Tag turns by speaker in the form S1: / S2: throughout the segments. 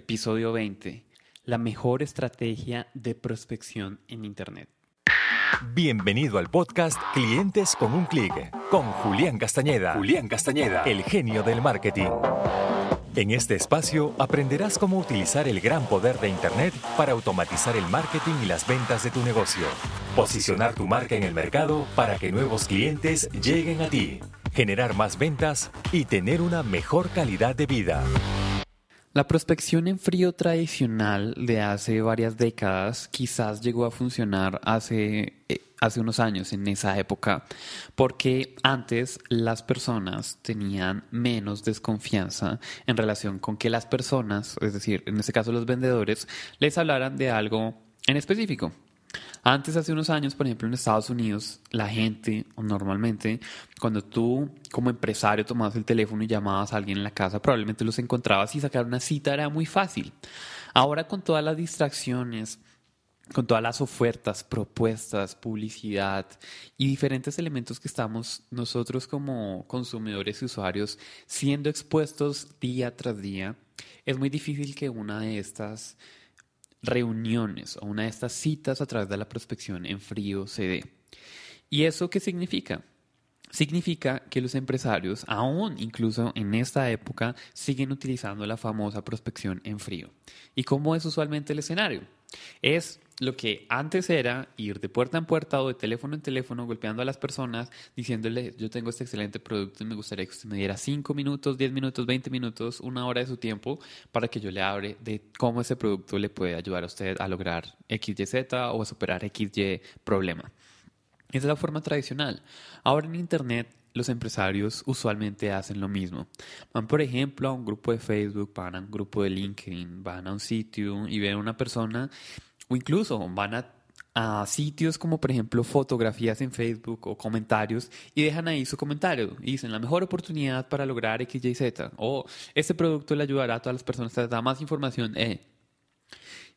S1: Episodio 20. La mejor estrategia de prospección en Internet.
S2: Bienvenido al podcast Clientes con un clic con Julián Castañeda. Julián Castañeda, el genio del marketing. En este espacio aprenderás cómo utilizar el gran poder de Internet para automatizar el marketing y las ventas de tu negocio. Posicionar tu marca en el mercado para que nuevos clientes lleguen a ti, generar más ventas y tener una mejor calidad de vida.
S1: La prospección en frío tradicional de hace varias décadas quizás llegó a funcionar hace, eh, hace unos años, en esa época, porque antes las personas tenían menos desconfianza en relación con que las personas, es decir, en este caso los vendedores, les hablaran de algo en específico. Antes, hace unos años, por ejemplo, en Estados Unidos, la gente, normalmente, cuando tú como empresario tomabas el teléfono y llamabas a alguien en la casa, probablemente los encontrabas y sacar una cita era muy fácil. Ahora con todas las distracciones, con todas las ofertas, propuestas, publicidad y diferentes elementos que estamos nosotros como consumidores y usuarios siendo expuestos día tras día, es muy difícil que una de estas reuniones o una de estas citas a través de la prospección en frío se dé. ¿Y eso qué significa? Significa que los empresarios, aún incluso en esta época, siguen utilizando la famosa prospección en frío. ¿Y cómo es usualmente el escenario? Es lo que antes era ir de puerta en puerta o de teléfono en teléfono golpeando a las personas diciéndole yo tengo este excelente producto y me gustaría que usted me diera 5 minutos, 10 minutos, 20 minutos, una hora de su tiempo para que yo le hable de cómo ese producto le puede ayudar a usted a lograr XYZ o a superar XY problema. Esa es la forma tradicional. Ahora en Internet los empresarios usualmente hacen lo mismo. Van, por ejemplo, a un grupo de Facebook, van a un grupo de LinkedIn, van a un sitio y ven a una persona o incluso van a, sitios como por ejemplo fotografías en Facebook o comentarios y dejan ahí su comentario y dicen la mejor oportunidad para lograr X, Y, Z o este producto le ayudará a todas las personas, a dar más información. Eh.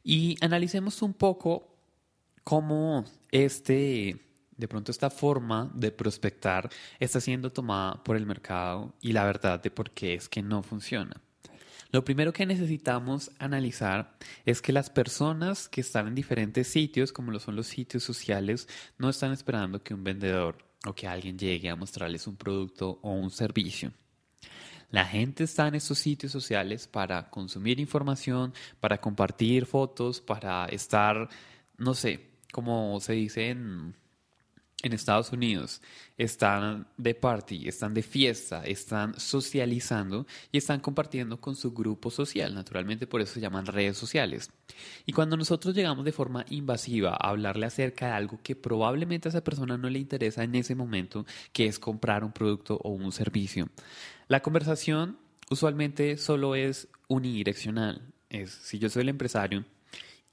S1: Y analicemos un poco cómo este, de pronto esta forma de prospectar está siendo tomada por el mercado y la verdad de por qué es que no funciona. Lo primero que necesitamos analizar es que las personas que están en diferentes sitios, como lo son los sitios sociales, no están esperando que un vendedor o que alguien llegue a mostrarles un producto o un servicio. La gente está en estos sitios sociales para consumir información, para compartir fotos, para estar, no sé, como se dice en en Estados Unidos están de party, están de fiesta, están socializando y están compartiendo con su grupo social. Naturalmente por eso se llaman redes sociales. Y cuando nosotros llegamos de forma invasiva a hablarle acerca de algo que probablemente a esa persona no le interesa en ese momento, que es comprar un producto o un servicio, la conversación usualmente solo es unidireccional. Es si yo soy el empresario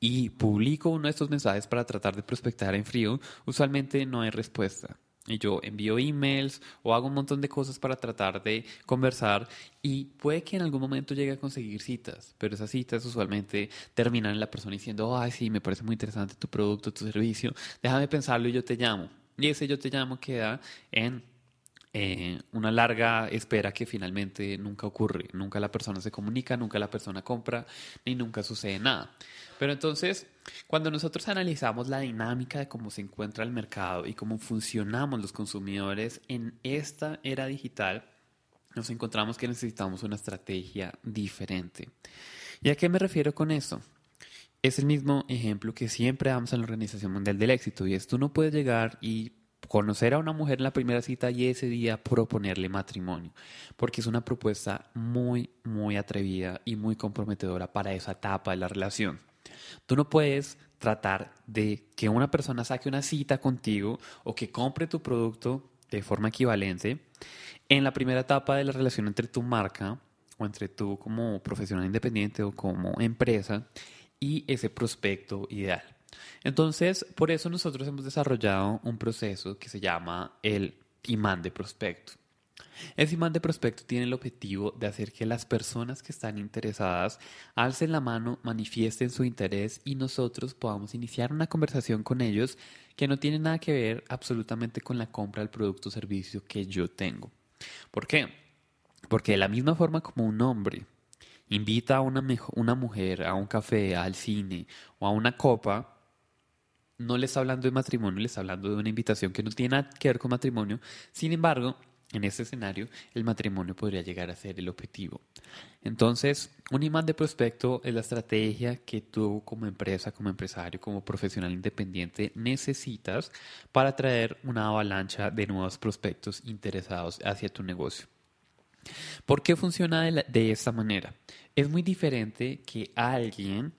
S1: y publico uno de estos mensajes para tratar de prospectar en frío, usualmente no hay respuesta. Y yo envío emails o hago un montón de cosas para tratar de conversar y puede que en algún momento llegue a conseguir citas, pero esas citas usualmente terminan en la persona diciendo, ay, sí, me parece muy interesante tu producto, tu servicio, déjame pensarlo y yo te llamo. Y ese yo te llamo queda en eh, una larga espera que finalmente nunca ocurre. Nunca la persona se comunica, nunca la persona compra, ni nunca sucede nada. Pero entonces, cuando nosotros analizamos la dinámica de cómo se encuentra el mercado y cómo funcionamos los consumidores en esta era digital, nos encontramos que necesitamos una estrategia diferente. ¿Y a qué me refiero con eso? Es el mismo ejemplo que siempre damos en la Organización Mundial del Éxito y es tú no puedes llegar y conocer a una mujer en la primera cita y ese día proponerle matrimonio, porque es una propuesta muy, muy atrevida y muy comprometedora para esa etapa de la relación. Tú no puedes tratar de que una persona saque una cita contigo o que compre tu producto de forma equivalente en la primera etapa de la relación entre tu marca o entre tú como profesional independiente o como empresa y ese prospecto ideal. Entonces, por eso nosotros hemos desarrollado un proceso que se llama el imán de prospecto. Ese imán de prospecto tiene el objetivo de hacer que las personas que están interesadas alcen la mano, manifiesten su interés y nosotros podamos iniciar una conversación con ellos que no tiene nada que ver absolutamente con la compra del producto o servicio que yo tengo. ¿Por qué? Porque de la misma forma como un hombre invita a una, una mujer a un café, al cine o a una copa, no le está hablando de matrimonio, le está hablando de una invitación que no tiene nada que ver con matrimonio. Sin embargo, en ese escenario, el matrimonio podría llegar a ser el objetivo. Entonces, un imán de prospecto es la estrategia que tú como empresa, como empresario, como profesional independiente necesitas para atraer una avalancha de nuevos prospectos interesados hacia tu negocio. ¿Por qué funciona de, de esta manera? Es muy diferente que alguien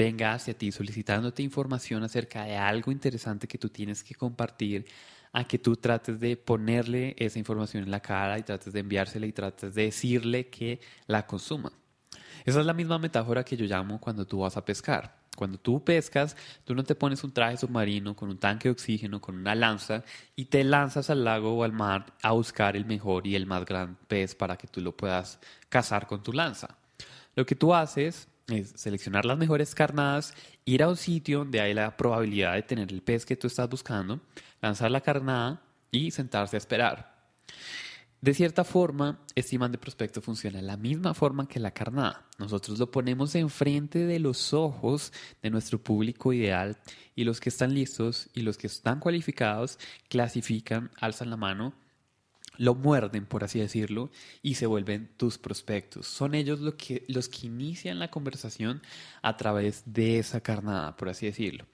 S1: venga hacia ti solicitándote información acerca de algo interesante que tú tienes que compartir a que tú trates de ponerle esa información en la cara y trates de enviársela y trates de decirle que la consuma. Esa es la misma metáfora que yo llamo cuando tú vas a pescar. Cuando tú pescas, tú no te pones un traje submarino con un tanque de oxígeno, con una lanza y te lanzas al lago o al mar a buscar el mejor y el más gran pez para que tú lo puedas cazar con tu lanza. Lo que tú haces es seleccionar las mejores carnadas, ir a un sitio donde hay la probabilidad de tener el pez que tú estás buscando, lanzar la carnada y sentarse a esperar. De cierta forma, este imán de prospecto funciona de la misma forma que la carnada. Nosotros lo ponemos enfrente de los ojos de nuestro público ideal y los que están listos y los que están cualificados clasifican, alzan la mano lo muerden, por así decirlo, y se vuelven tus prospectos. Son ellos los que, los que inician la conversación a través de esa carnada, por así decirlo.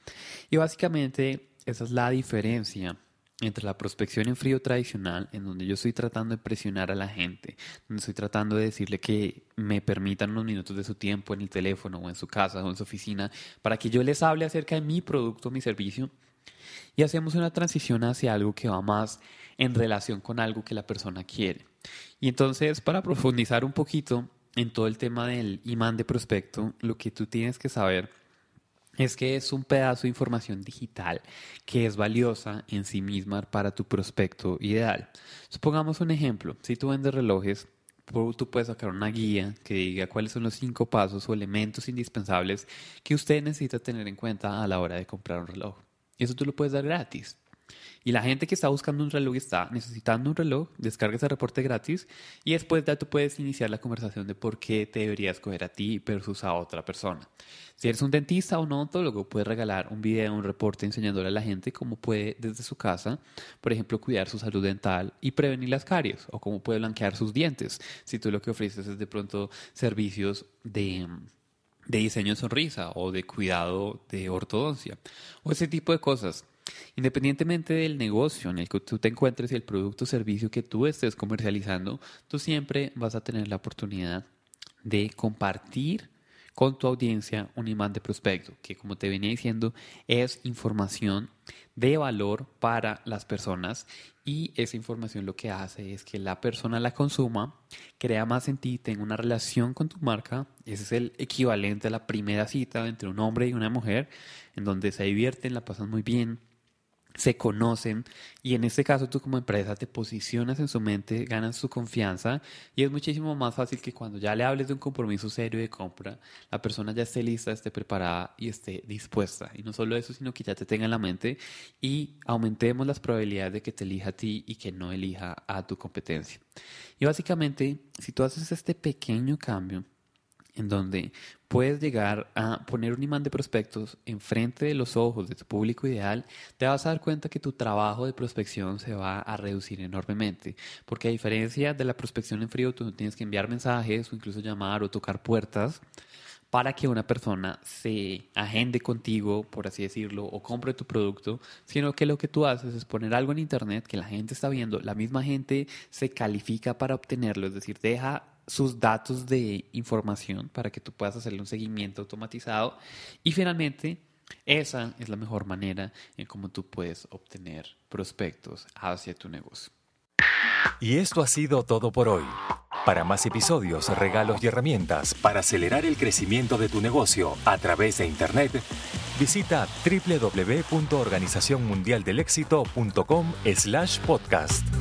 S1: Y básicamente esa es la diferencia entre la prospección en frío tradicional, en donde yo estoy tratando de presionar a la gente, donde estoy tratando de decirle que me permitan unos minutos de su tiempo en el teléfono o en su casa o en su oficina para que yo les hable acerca de mi producto o mi servicio, y hacemos una transición hacia algo que va más en relación con algo que la persona quiere. Y entonces, para profundizar un poquito en todo el tema del imán de prospecto, lo que tú tienes que saber es que es un pedazo de información digital que es valiosa en sí misma para tu prospecto ideal. Supongamos un ejemplo, si tú vendes relojes, tú puedes sacar una guía que diga cuáles son los cinco pasos o elementos indispensables que usted necesita tener en cuenta a la hora de comprar un reloj. Eso tú lo puedes dar gratis. Y la gente que está buscando un reloj está necesitando un reloj, descarga ese reporte gratis y después ya tú puedes iniciar la conversación de por qué te deberías escoger a ti versus a otra persona. Si eres un dentista o un odontólogo, puedes regalar un video, un reporte enseñándole a la gente cómo puede desde su casa, por ejemplo, cuidar su salud dental y prevenir las caries o cómo puede blanquear sus dientes. Si tú lo que ofreces es de pronto servicios de de diseño de sonrisa o de cuidado de ortodoncia o ese tipo de cosas. Independientemente del negocio en el que tú te encuentres y el producto o servicio que tú estés comercializando, tú siempre vas a tener la oportunidad de compartir con tu audiencia un imán de prospecto, que como te venía diciendo es información de valor para las personas y esa información lo que hace es que la persona la consuma, crea más en ti, tenga una relación con tu marca, ese es el equivalente a la primera cita entre un hombre y una mujer, en donde se divierten, la pasan muy bien, se conocen y en este caso tú como empresa te posicionas en su mente, ganas su confianza y es muchísimo más fácil que cuando ya le hables de un compromiso serio de compra, la persona ya esté lista, esté preparada y esté dispuesta. Y no solo eso, sino que ya te tenga en la mente y aumentemos las probabilidades de que te elija a ti y que no elija a tu competencia. Y básicamente, si tú haces este pequeño cambio, en donde puedes llegar a poner un imán de prospectos enfrente de los ojos de tu público ideal, te vas a dar cuenta que tu trabajo de prospección se va a reducir enormemente. Porque a diferencia de la prospección en frío, tú no tienes que enviar mensajes o incluso llamar o tocar puertas para que una persona se agende contigo, por así decirlo, o compre tu producto, sino que lo que tú haces es poner algo en internet que la gente está viendo, la misma gente se califica para obtenerlo, es decir, deja sus datos de información para que tú puedas hacerle un seguimiento automatizado. Y finalmente, esa es la mejor manera en cómo tú puedes obtener prospectos hacia tu negocio.
S2: Y esto ha sido todo por hoy. Para más episodios, regalos y herramientas para acelerar el crecimiento de tu negocio a través de Internet, visita www.organizacionmundialdelexito.com/podcast.